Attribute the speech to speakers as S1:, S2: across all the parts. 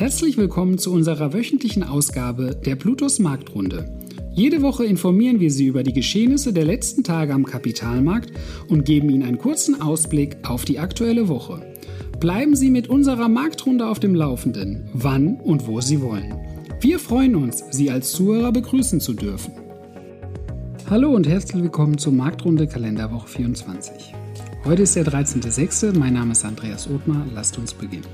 S1: Herzlich willkommen zu unserer wöchentlichen Ausgabe der Plutos Marktrunde. Jede Woche informieren wir Sie über die Geschehnisse der letzten Tage am Kapitalmarkt und geben Ihnen einen kurzen Ausblick auf die aktuelle Woche. Bleiben Sie mit unserer Marktrunde auf dem Laufenden, wann und wo Sie wollen. Wir freuen uns, Sie als Zuhörer begrüßen zu dürfen. Hallo und herzlich willkommen zur Marktrunde Kalenderwoche 24. Heute ist der 13.06. Mein Name ist Andreas Othmar. Lasst uns beginnen.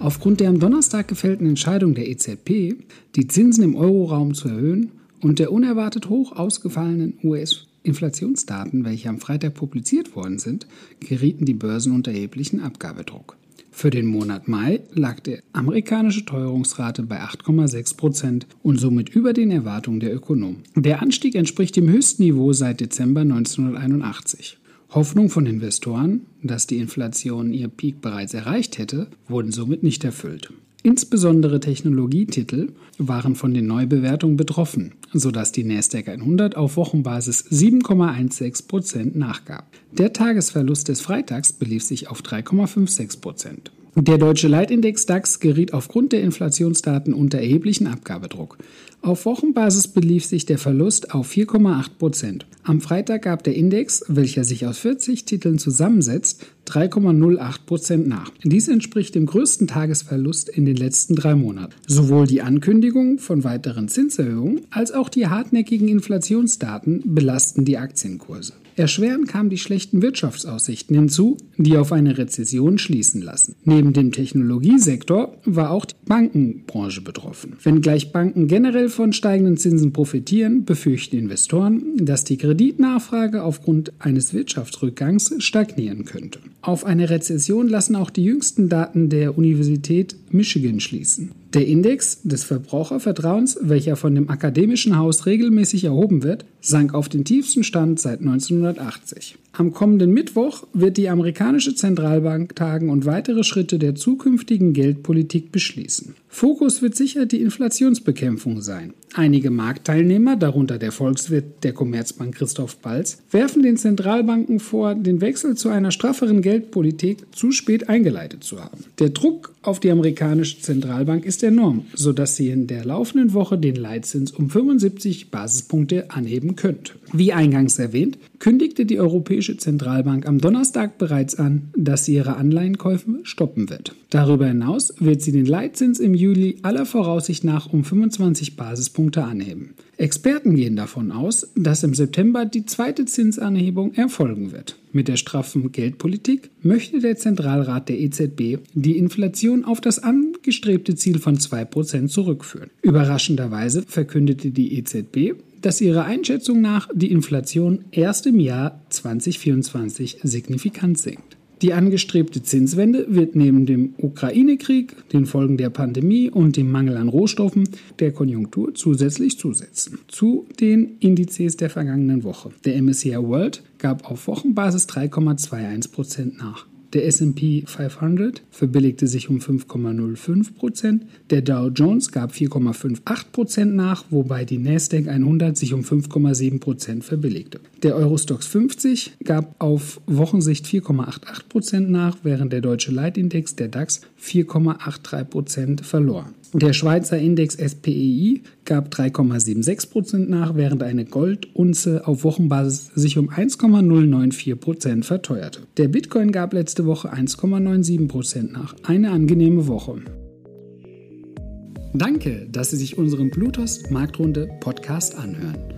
S1: Aufgrund der am Donnerstag gefällten Entscheidung der EZB, die Zinsen im Euroraum zu erhöhen und der unerwartet hoch ausgefallenen US-Inflationsdaten, welche am Freitag publiziert worden sind, gerieten die Börsen unter erheblichen Abgabedruck. Für den Monat Mai lag die amerikanische Teuerungsrate bei 8,6 Prozent und somit über den Erwartungen der Ökonomen. Der Anstieg entspricht dem höchsten Niveau seit Dezember 1981. Hoffnung von Investoren, dass die Inflation ihr Peak bereits erreicht hätte, wurden somit nicht erfüllt. Insbesondere Technologietitel waren von den Neubewertungen betroffen, sodass die Nasdaq 100 auf Wochenbasis 7,16% nachgab. Der Tagesverlust des Freitags belief sich auf 3,56%. Der deutsche Leitindex DAX geriet aufgrund der Inflationsdaten unter erheblichen Abgabedruck. Auf Wochenbasis belief sich der Verlust auf 4,8 Prozent. Am Freitag gab der Index, welcher sich aus 40 Titeln zusammensetzt, 3,08 Prozent nach. Dies entspricht dem größten Tagesverlust in den letzten drei Monaten. Sowohl die Ankündigung von weiteren Zinserhöhungen als auch die hartnäckigen Inflationsdaten belasten die Aktienkurse. Erschwerend kamen die schlechten Wirtschaftsaussichten hinzu, die auf eine Rezession schließen lassen. Neben dem Technologiesektor war auch die Bankenbranche betroffen. Wenngleich Banken generell von steigenden Zinsen profitieren, befürchten Investoren, dass die Kreditnachfrage aufgrund eines Wirtschaftsrückgangs stagnieren könnte. Auf eine Rezession lassen auch die jüngsten Daten der Universität Michigan schließen. Der Index des Verbrauchervertrauens, welcher von dem akademischen Haus regelmäßig erhoben wird, sank auf den tiefsten Stand seit 1980. Am kommenden Mittwoch wird die amerikanische Zentralbank tagen und weitere Schritte der zukünftigen Geldpolitik beschließen. Fokus wird sicher die Inflationsbekämpfung sein. Einige Marktteilnehmer, darunter der Volkswirt der Commerzbank Christoph Balz, werfen den Zentralbanken vor, den Wechsel zu einer strafferen Geldpolitik zu spät eingeleitet zu haben. Der Druck auf die amerikanische Zentralbank ist enorm, sodass sie in der laufenden Woche den Leitzins um 75 Basispunkte anheben könnte. Wie eingangs erwähnt, kündigte die Europäische Zentralbank am Donnerstag bereits an, dass sie ihre Anleihenkäufe stoppen wird. Darüber hinaus wird sie den Leitzins im Juli aller Voraussicht nach um 25 Basispunkte anheben. Experten gehen davon aus, dass im September die zweite Zinsanhebung erfolgen wird. Mit der straffen Geldpolitik möchte der Zentralrat der EZB die Inflation auf das angestrebte Ziel von 2% zurückführen. Überraschenderweise verkündete die EZB, dass ihrer Einschätzung nach die Inflation erst im Jahr 2024 signifikant sinkt. Die angestrebte Zinswende wird neben dem Ukraine-Krieg, den Folgen der Pandemie und dem Mangel an Rohstoffen der Konjunktur zusätzlich zusetzen. Zu den Indizes der vergangenen Woche. Der MSCI World gab auf Wochenbasis 3,21 Prozent nach. Der SP 500 verbilligte sich um 5,05 Prozent. Der Dow Jones gab 4,58 Prozent nach, wobei die Nasdaq 100 sich um 5,7 Prozent verbilligte. Der Eurostox 50 gab auf Wochensicht 4,88 Prozent nach, während der deutsche Leitindex, der DAX, 4,83 Prozent verlor. Der Schweizer Index SPEI gab 3,76 Prozent nach, während eine Goldunze auf Wochenbasis sich um 1,094 Prozent verteuerte. Der Bitcoin gab letzte Woche 1,97 Prozent nach. Eine angenehme Woche. Danke, dass Sie sich unseren Bluetooth Marktrunde Podcast anhören.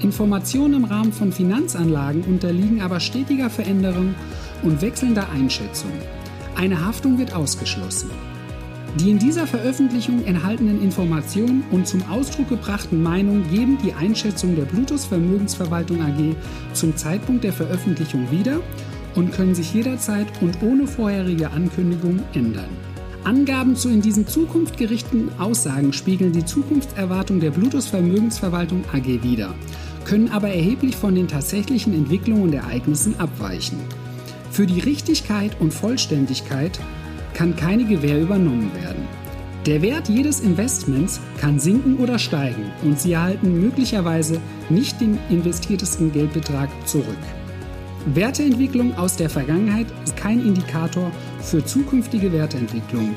S1: Informationen im Rahmen von Finanzanlagen unterliegen aber stetiger Veränderung und wechselnder Einschätzung. Eine Haftung wird ausgeschlossen. Die in dieser Veröffentlichung enthaltenen Informationen und zum Ausdruck gebrachten Meinungen geben die Einschätzung der Bluetooth Vermögensverwaltung AG zum Zeitpunkt der Veröffentlichung wieder und können sich jederzeit und ohne vorherige Ankündigung ändern. Angaben zu in diesen Zukunft gerichteten Aussagen spiegeln die Zukunftserwartung der Bluetooth Vermögensverwaltung AG wider, können aber erheblich von den tatsächlichen Entwicklungen und Ereignissen abweichen. Für die Richtigkeit und Vollständigkeit kann keine Gewähr übernommen werden. Der Wert jedes Investments kann sinken oder steigen und Sie erhalten möglicherweise nicht den investiertesten Geldbetrag zurück. Werteentwicklung aus der Vergangenheit ist kein Indikator für zukünftige Werteentwicklung.